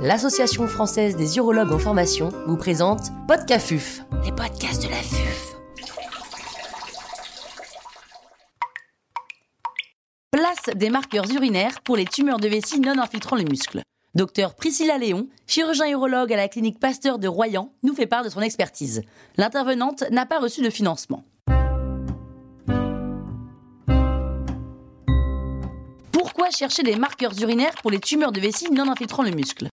l'Association française des urologues en formation vous présente Podcafuf, les podcasts de la FUF. Place des marqueurs urinaires pour les tumeurs de vessie non infiltrant le muscle. Docteur Priscilla Léon, chirurgien urologue à la clinique Pasteur de Royan, nous fait part de son expertise. L'intervenante n'a pas reçu de financement. Pourquoi chercher des marqueurs urinaires pour les tumeurs de vessie non infiltrant le muscle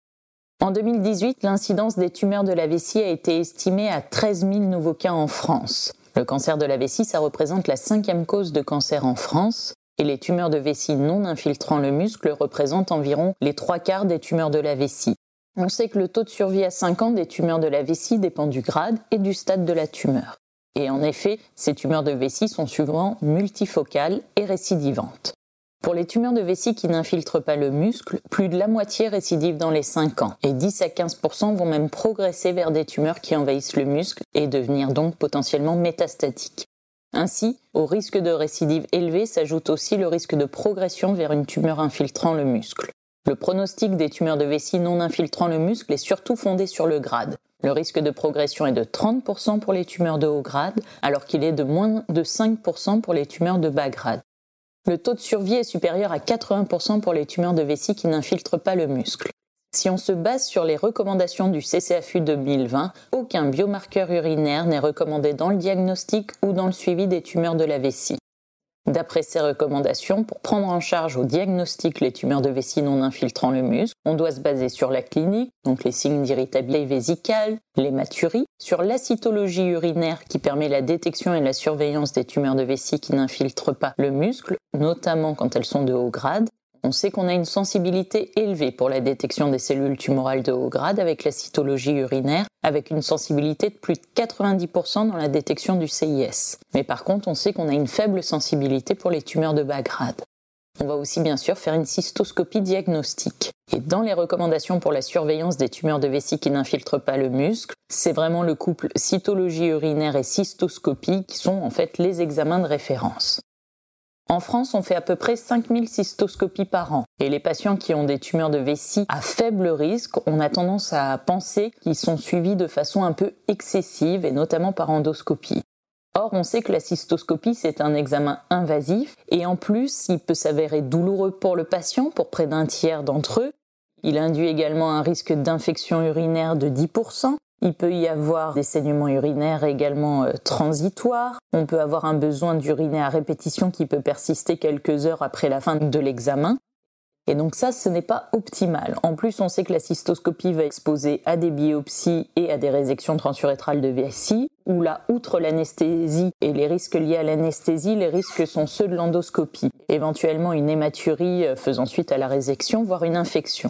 En 2018, l'incidence des tumeurs de la vessie a été estimée à 13 000 nouveaux cas en France. Le cancer de la vessie, ça représente la cinquième cause de cancer en France. Et les tumeurs de vessie non infiltrant le muscle représentent environ les trois quarts des tumeurs de la vessie. On sait que le taux de survie à 5 ans des tumeurs de la vessie dépend du grade et du stade de la tumeur. Et en effet, ces tumeurs de vessie sont souvent multifocales et récidivantes. Pour les tumeurs de vessie qui n'infiltrent pas le muscle, plus de la moitié récidive dans les 5 ans et 10 à 15% vont même progresser vers des tumeurs qui envahissent le muscle et devenir donc potentiellement métastatiques. Ainsi, au risque de récidive élevé s'ajoute aussi le risque de progression vers une tumeur infiltrant le muscle. Le pronostic des tumeurs de vessie non infiltrant le muscle est surtout fondé sur le grade. Le risque de progression est de 30% pour les tumeurs de haut grade, alors qu'il est de moins de 5% pour les tumeurs de bas grade. Le taux de survie est supérieur à 80% pour les tumeurs de vessie qui n'infiltrent pas le muscle. Si on se base sur les recommandations du CCFU 2020, aucun biomarqueur urinaire n'est recommandé dans le diagnostic ou dans le suivi des tumeurs de la vessie. D'après ces recommandations, pour prendre en charge au diagnostic les tumeurs de vessie non infiltrant le muscle, on doit se baser sur la clinique, donc les signes d'irritabilité vésicale, l'hématurie, sur l'acytologie urinaire qui permet la détection et la surveillance des tumeurs de vessie qui n'infiltrent pas le muscle, notamment quand elles sont de haut grade, on sait qu'on a une sensibilité élevée pour la détection des cellules tumorales de haut grade avec la cytologie urinaire, avec une sensibilité de plus de 90% dans la détection du CIS. Mais par contre, on sait qu'on a une faible sensibilité pour les tumeurs de bas grade. On va aussi bien sûr faire une cystoscopie diagnostique. Et dans les recommandations pour la surveillance des tumeurs de vessie qui n'infiltrent pas le muscle, c'est vraiment le couple cytologie urinaire et cystoscopie qui sont en fait les examens de référence. En France, on fait à peu près 5000 cystoscopies par an. Et les patients qui ont des tumeurs de vessie à faible risque, on a tendance à penser qu'ils sont suivis de façon un peu excessive et notamment par endoscopie. Or, on sait que la cystoscopie, c'est un examen invasif et en plus, il peut s'avérer douloureux pour le patient, pour près d'un tiers d'entre eux. Il induit également un risque d'infection urinaire de 10%, il peut y avoir des saignements urinaires également euh, transitoires. On peut avoir un besoin d'uriner à répétition qui peut persister quelques heures après la fin de l'examen. Et donc ça, ce n'est pas optimal. En plus, on sait que la cystoscopie va exposer à des biopsies et à des résections transurétrales de vessie, où là, outre l'anesthésie et les risques liés à l'anesthésie, les risques sont ceux de l'endoscopie. Éventuellement une hématurie euh, faisant suite à la résection, voire une infection.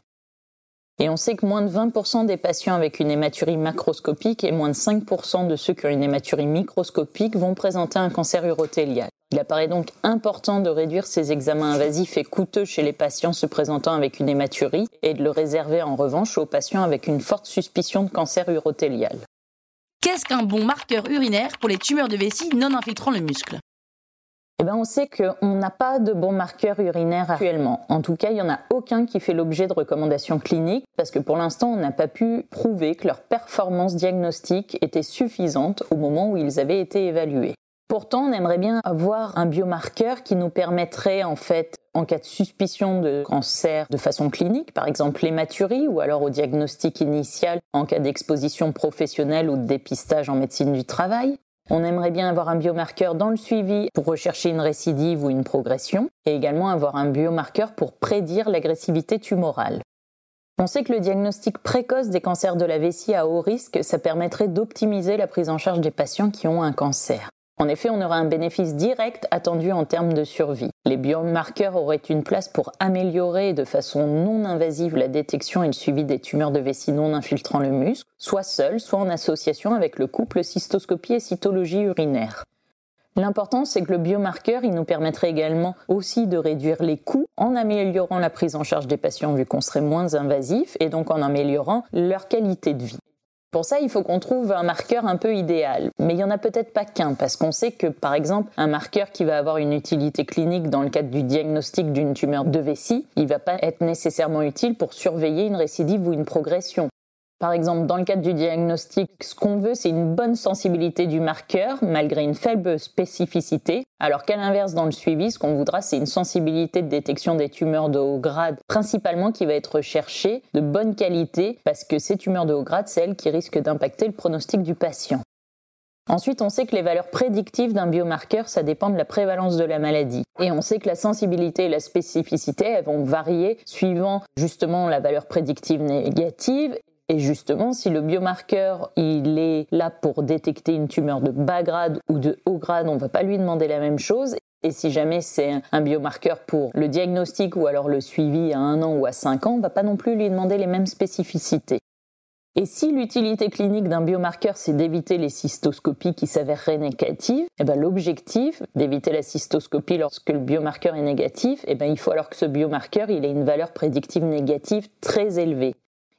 Et on sait que moins de 20% des patients avec une hématurie macroscopique et moins de 5% de ceux qui ont une hématurie microscopique vont présenter un cancer urothélial. Il apparaît donc important de réduire ces examens invasifs et coûteux chez les patients se présentant avec une hématurie et de le réserver en revanche aux patients avec une forte suspicion de cancer urothélial. Qu'est-ce qu'un bon marqueur urinaire pour les tumeurs de vessie non infiltrant le muscle? Eh ben, on sait qu'on n'a pas de bons marqueurs urinaires actuellement. En tout cas, il n'y en a aucun qui fait l'objet de recommandations cliniques parce que pour l'instant, on n'a pas pu prouver que leur performance diagnostique était suffisante au moment où ils avaient été évalués. Pourtant, on aimerait bien avoir un biomarqueur qui nous permettrait, en fait, en cas de suspicion de cancer de façon clinique, par exemple l'hématurie, ou alors au diagnostic initial en cas d'exposition professionnelle ou de dépistage en médecine du travail, on aimerait bien avoir un biomarqueur dans le suivi pour rechercher une récidive ou une progression, et également avoir un biomarqueur pour prédire l'agressivité tumorale. On sait que le diagnostic précoce des cancers de la vessie à haut risque, ça permettrait d'optimiser la prise en charge des patients qui ont un cancer. En effet, on aura un bénéfice direct attendu en termes de survie. Les biomarqueurs auraient une place pour améliorer de façon non invasive la détection et le suivi des tumeurs de vessie non infiltrant le muscle, soit seuls, soit en association avec le couple cystoscopie et cytologie urinaire. L'important, c'est que le biomarqueur, il nous permettrait également aussi de réduire les coûts en améliorant la prise en charge des patients vu qu'on serait moins invasif et donc en améliorant leur qualité de vie. Pour ça, il faut qu'on trouve un marqueur un peu idéal. Mais il n'y en a peut-être pas qu'un, parce qu'on sait que, par exemple, un marqueur qui va avoir une utilité clinique dans le cadre du diagnostic d'une tumeur de vessie, il va pas être nécessairement utile pour surveiller une récidive ou une progression. Par exemple, dans le cadre du diagnostic, ce qu'on veut, c'est une bonne sensibilité du marqueur, malgré une faible spécificité, alors qu'à l'inverse, dans le suivi, ce qu'on voudra, c'est une sensibilité de détection des tumeurs de haut grade, principalement qui va être recherchée, de bonne qualité, parce que ces tumeurs de haut grade, c'est elles qui risquent d'impacter le pronostic du patient. Ensuite, on sait que les valeurs prédictives d'un biomarqueur, ça dépend de la prévalence de la maladie. Et on sait que la sensibilité et la spécificité, vont varier suivant justement la valeur prédictive négative et justement, si le biomarqueur il est là pour détecter une tumeur de bas grade ou de haut grade, on ne va pas lui demander la même chose. Et si jamais c'est un biomarqueur pour le diagnostic ou alors le suivi à un an ou à cinq ans, on ne va pas non plus lui demander les mêmes spécificités. Et si l'utilité clinique d'un biomarqueur, c'est d'éviter les cystoscopies qui s'avéreraient négatives, eh ben l'objectif d'éviter la cystoscopie lorsque le biomarqueur est négatif, eh ben il faut alors que ce biomarqueur ait une valeur prédictive négative très élevée.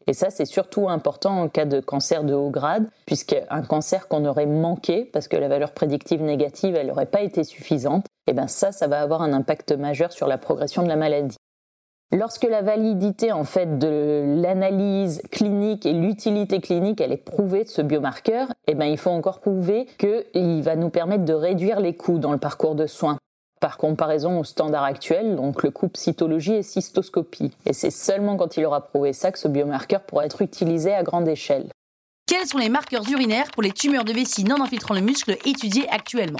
Et ça, c'est surtout important en cas de cancer de haut grade, puisqu'un cancer qu'on aurait manqué parce que la valeur prédictive négative, elle n'aurait pas été suffisante, et eh bien ça, ça va avoir un impact majeur sur la progression de la maladie. Lorsque la validité en fait de l'analyse clinique et l'utilité clinique elle est prouvée de ce biomarqueur, eh ben il faut encore prouver qu'il va nous permettre de réduire les coûts dans le parcours de soins par comparaison au standard actuel, donc le couple cytologie et cystoscopie. Et c'est seulement quand il aura prouvé ça que ce biomarqueur pourra être utilisé à grande échelle. Quels sont les marqueurs urinaires pour les tumeurs de vessie non infiltrant le muscle étudiés actuellement?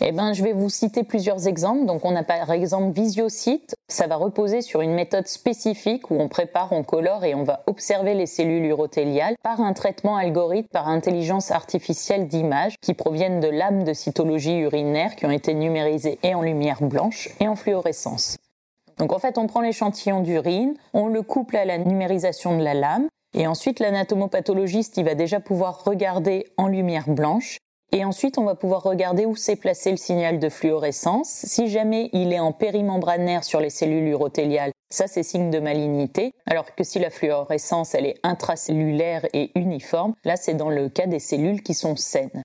Eh ben, je vais vous citer plusieurs exemples. Donc, on a par exemple Visiocyte. Ça va reposer sur une méthode spécifique où on prépare, on colore et on va observer les cellules urothéliales par un traitement algorithme par intelligence artificielle d'image qui proviennent de lames de cytologie urinaire qui ont été numérisées et en lumière blanche et en fluorescence. Donc, en fait, on prend l'échantillon d'urine, on le couple à la numérisation de la lame et ensuite, l'anatomopathologiste, va déjà pouvoir regarder en lumière blanche et ensuite, on va pouvoir regarder où s'est placé le signal de fluorescence. Si jamais il est en périmembranaire sur les cellules urothéliales, ça c'est signe de malignité. Alors que si la fluorescence elle est intracellulaire et uniforme, là c'est dans le cas des cellules qui sont saines.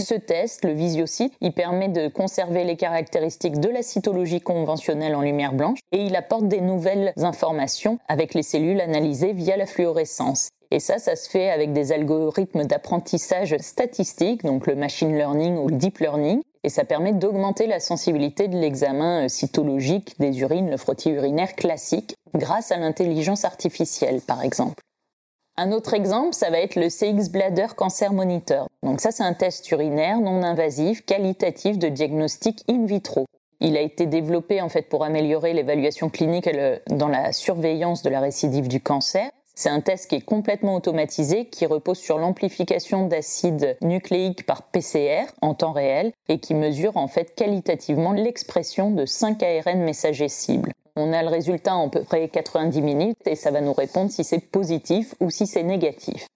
Ce test, le visiocyte, il permet de conserver les caractéristiques de la cytologie conventionnelle en lumière blanche et il apporte des nouvelles informations avec les cellules analysées via la fluorescence. Et ça, ça se fait avec des algorithmes d'apprentissage statistique, donc le machine learning ou le deep learning. Et ça permet d'augmenter la sensibilité de l'examen euh, cytologique des urines, le frottis urinaire classique, grâce à l'intelligence artificielle, par exemple. Un autre exemple, ça va être le CX Bladder Cancer Monitor. Donc ça, c'est un test urinaire non invasif, qualitatif de diagnostic in vitro. Il a été développé en fait pour améliorer l'évaluation clinique dans la surveillance de la récidive du cancer c'est un test qui est complètement automatisé, qui repose sur l'amplification d'acide nucléique par PCR en temps réel et qui mesure en fait qualitativement l'expression de 5 ARN messagers cibles. On a le résultat en peu près 90 minutes et ça va nous répondre si c'est positif ou si c'est négatif.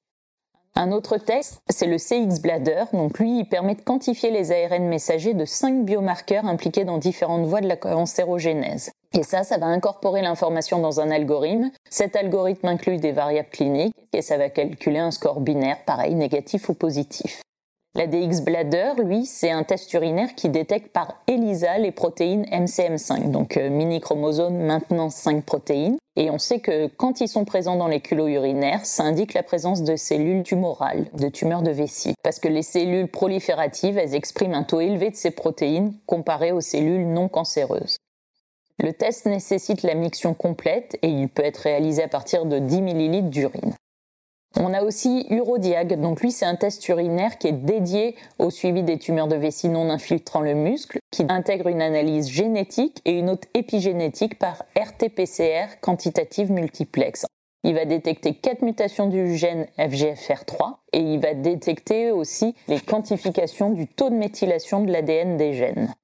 Un autre test, c'est le CX Bladder. Donc lui, il permet de quantifier les ARN messagers de 5 biomarqueurs impliqués dans différentes voies de la cancérogénèse. Et ça, ça va incorporer l'information dans un algorithme. Cet algorithme inclut des variables cliniques et ça va calculer un score binaire, pareil, négatif ou positif. La DX Bladder, lui, c'est un test urinaire qui détecte par ELISA les protéines MCM5, donc euh, mini-chromosomes maintenant 5 protéines. Et on sait que quand ils sont présents dans les culots urinaires, ça indique la présence de cellules tumorales, de tumeurs de vessie. Parce que les cellules prolifératives, elles expriment un taux élevé de ces protéines comparé aux cellules non cancéreuses. Le test nécessite la miction complète et il peut être réalisé à partir de 10 ml d'urine. On a aussi Urodiag, donc lui c'est un test urinaire qui est dédié au suivi des tumeurs de vessie non infiltrant le muscle, qui intègre une analyse génétique et une autre épigénétique par RT-PCR quantitative multiplex. Il va détecter quatre mutations du gène FGFR3 et il va détecter aussi les quantifications du taux de méthylation de l'ADN des gènes.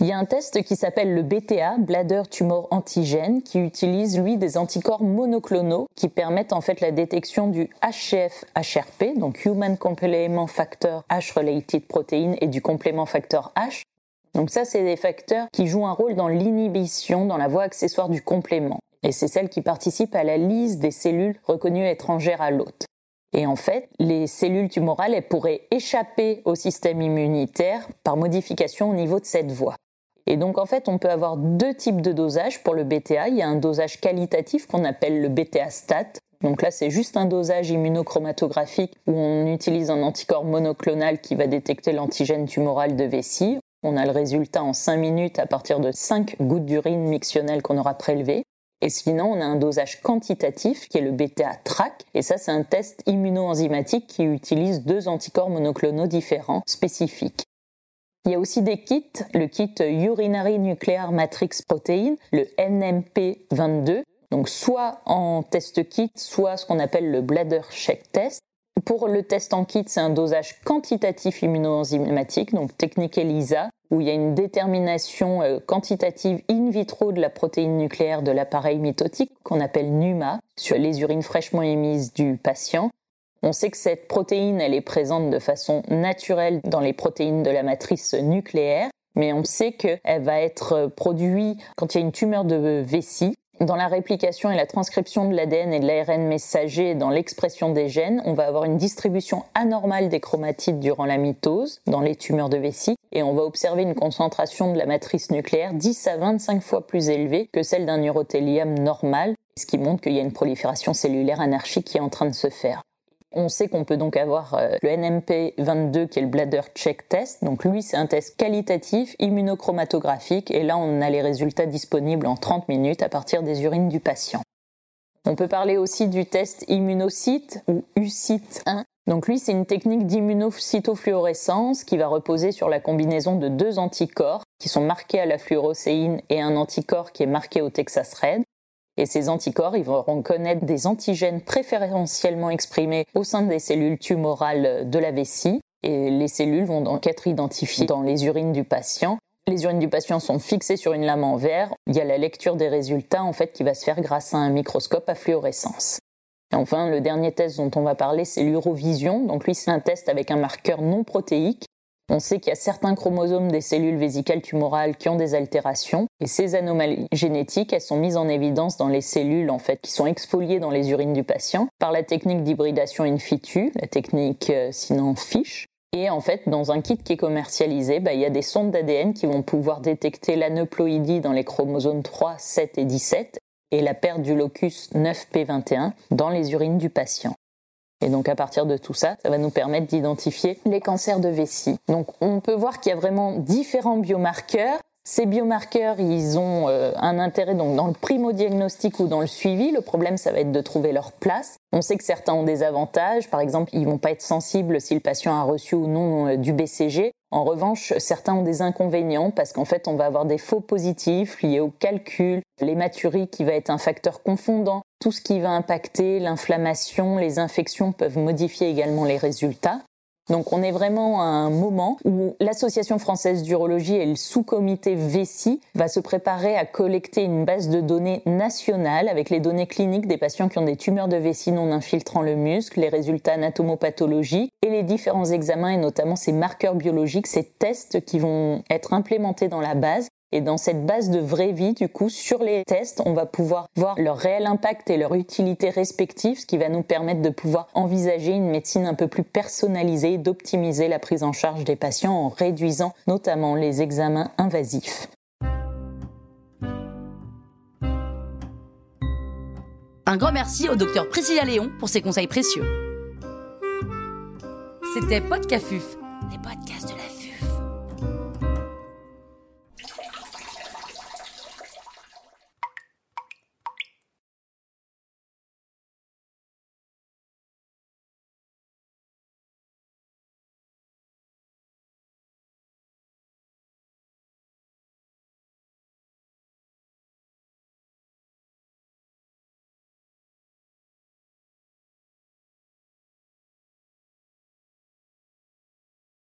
Il y a un test qui s'appelle le BTA, Bladder Tumor Antigen, qui utilise lui des anticorps monoclonaux qui permettent en fait la détection du HCF-HRP, donc Human Complement Factor H-related protein et du complément facteur H. Donc ça, c'est des facteurs qui jouent un rôle dans l'inhibition dans la voie accessoire du complément. Et c'est celle qui participe à la lise des cellules reconnues étrangères à l'hôte. Et en fait, les cellules tumorales elles pourraient échapper au système immunitaire par modification au niveau de cette voie. Et donc en fait, on peut avoir deux types de dosage pour le BTA. Il y a un dosage qualitatif qu'on appelle le BTA stat. Donc là, c'est juste un dosage immunochromatographique où on utilise un anticorps monoclonal qui va détecter l'antigène tumoral de vessie. On a le résultat en 5 minutes à partir de 5 gouttes d'urine mictionnelle qu'on aura prélevées. Et sinon, on a un dosage quantitatif qui est le BTA-TRAC. Et ça, c'est un test immunoenzymatique qui utilise deux anticorps monoclonaux différents spécifiques. Il y a aussi des kits, le kit Urinary Nuclear Matrix Protein, le NMP22, donc soit en test kit, soit ce qu'on appelle le bladder check test. Pour le test en kit, c'est un dosage quantitatif immunoenzymatique, donc technique ELISA, où il y a une détermination euh, quantitative in vitro de la protéine nucléaire de l'appareil mitotique qu'on appelle NUMA sur les urines fraîchement émises du patient. On sait que cette protéine, elle est présente de façon naturelle dans les protéines de la matrice nucléaire, mais on sait qu'elle va être produite quand il y a une tumeur de vessie. Dans la réplication et la transcription de l'ADN et de l'ARN messager dans l'expression des gènes, on va avoir une distribution anormale des chromatides durant la mitose dans les tumeurs de vessie et on va observer une concentration de la matrice nucléaire 10 à 25 fois plus élevée que celle d'un urothélium normal, ce qui montre qu'il y a une prolifération cellulaire anarchique qui est en train de se faire. On sait qu'on peut donc avoir euh, le NMP22 qui est le bladder check test. Donc lui, c'est un test qualitatif immunochromatographique et là, on a les résultats disponibles en 30 minutes à partir des urines du patient. On peut parler aussi du test immunocyte ou UCIT 1. Donc lui, c'est une technique d'immunocytofluorescence qui va reposer sur la combinaison de deux anticorps qui sont marqués à la fluorocéine et un anticorps qui est marqué au Texas Red. Et ces anticorps, ils vont reconnaître des antigènes préférentiellement exprimés au sein des cellules tumorales de la vessie. Et les cellules vont donc être identifiées dans les urines du patient. Les urines du patient sont fixées sur une lame en verre. Il y a la lecture des résultats, en fait, qui va se faire grâce à un microscope à fluorescence. Et enfin, le dernier test dont on va parler, c'est l'urovision. Donc lui, c'est un test avec un marqueur non protéique on sait qu'il y a certains chromosomes des cellules vésicales tumorales qui ont des altérations et ces anomalies génétiques, elles sont mises en évidence dans les cellules en fait qui sont exfoliées dans les urines du patient par la technique d'hybridation in situ, la technique euh, sinon FISH. Et en fait, dans un kit qui est commercialisé, bah, il y a des sondes d'ADN qui vont pouvoir détecter l'aneuploïdie dans les chromosomes 3, 7 et 17 et la perte du locus 9P21 dans les urines du patient. Et donc à partir de tout ça, ça va nous permettre d'identifier les cancers de vessie. Donc on peut voir qu'il y a vraiment différents biomarqueurs. Ces biomarqueurs, ils ont euh, un intérêt donc dans le primo-diagnostic ou dans le suivi. Le problème, ça va être de trouver leur place. On sait que certains ont des avantages. Par exemple, ils vont pas être sensibles si le patient a reçu ou non euh, du BCG. En revanche, certains ont des inconvénients parce qu'en fait, on va avoir des faux positifs liés au calcul, l'hématurie qui va être un facteur confondant, tout ce qui va impacter l'inflammation, les infections peuvent modifier également les résultats. Donc on est vraiment à un moment où l'Association française d'urologie et le sous-comité VESI va se préparer à collecter une base de données nationale avec les données cliniques des patients qui ont des tumeurs de vessie non infiltrant le muscle, les résultats anatomopathologiques et les différents examens et notamment ces marqueurs biologiques, ces tests qui vont être implémentés dans la base et dans cette base de vraie vie, du coup, sur les tests, on va pouvoir voir leur réel impact et leur utilité respective, ce qui va nous permettre de pouvoir envisager une médecine un peu plus personnalisée, d'optimiser la prise en charge des patients en réduisant notamment les examens invasifs. Un grand merci au docteur Priscilla Léon pour ses conseils précieux. C'était Podcafuf, les podcasts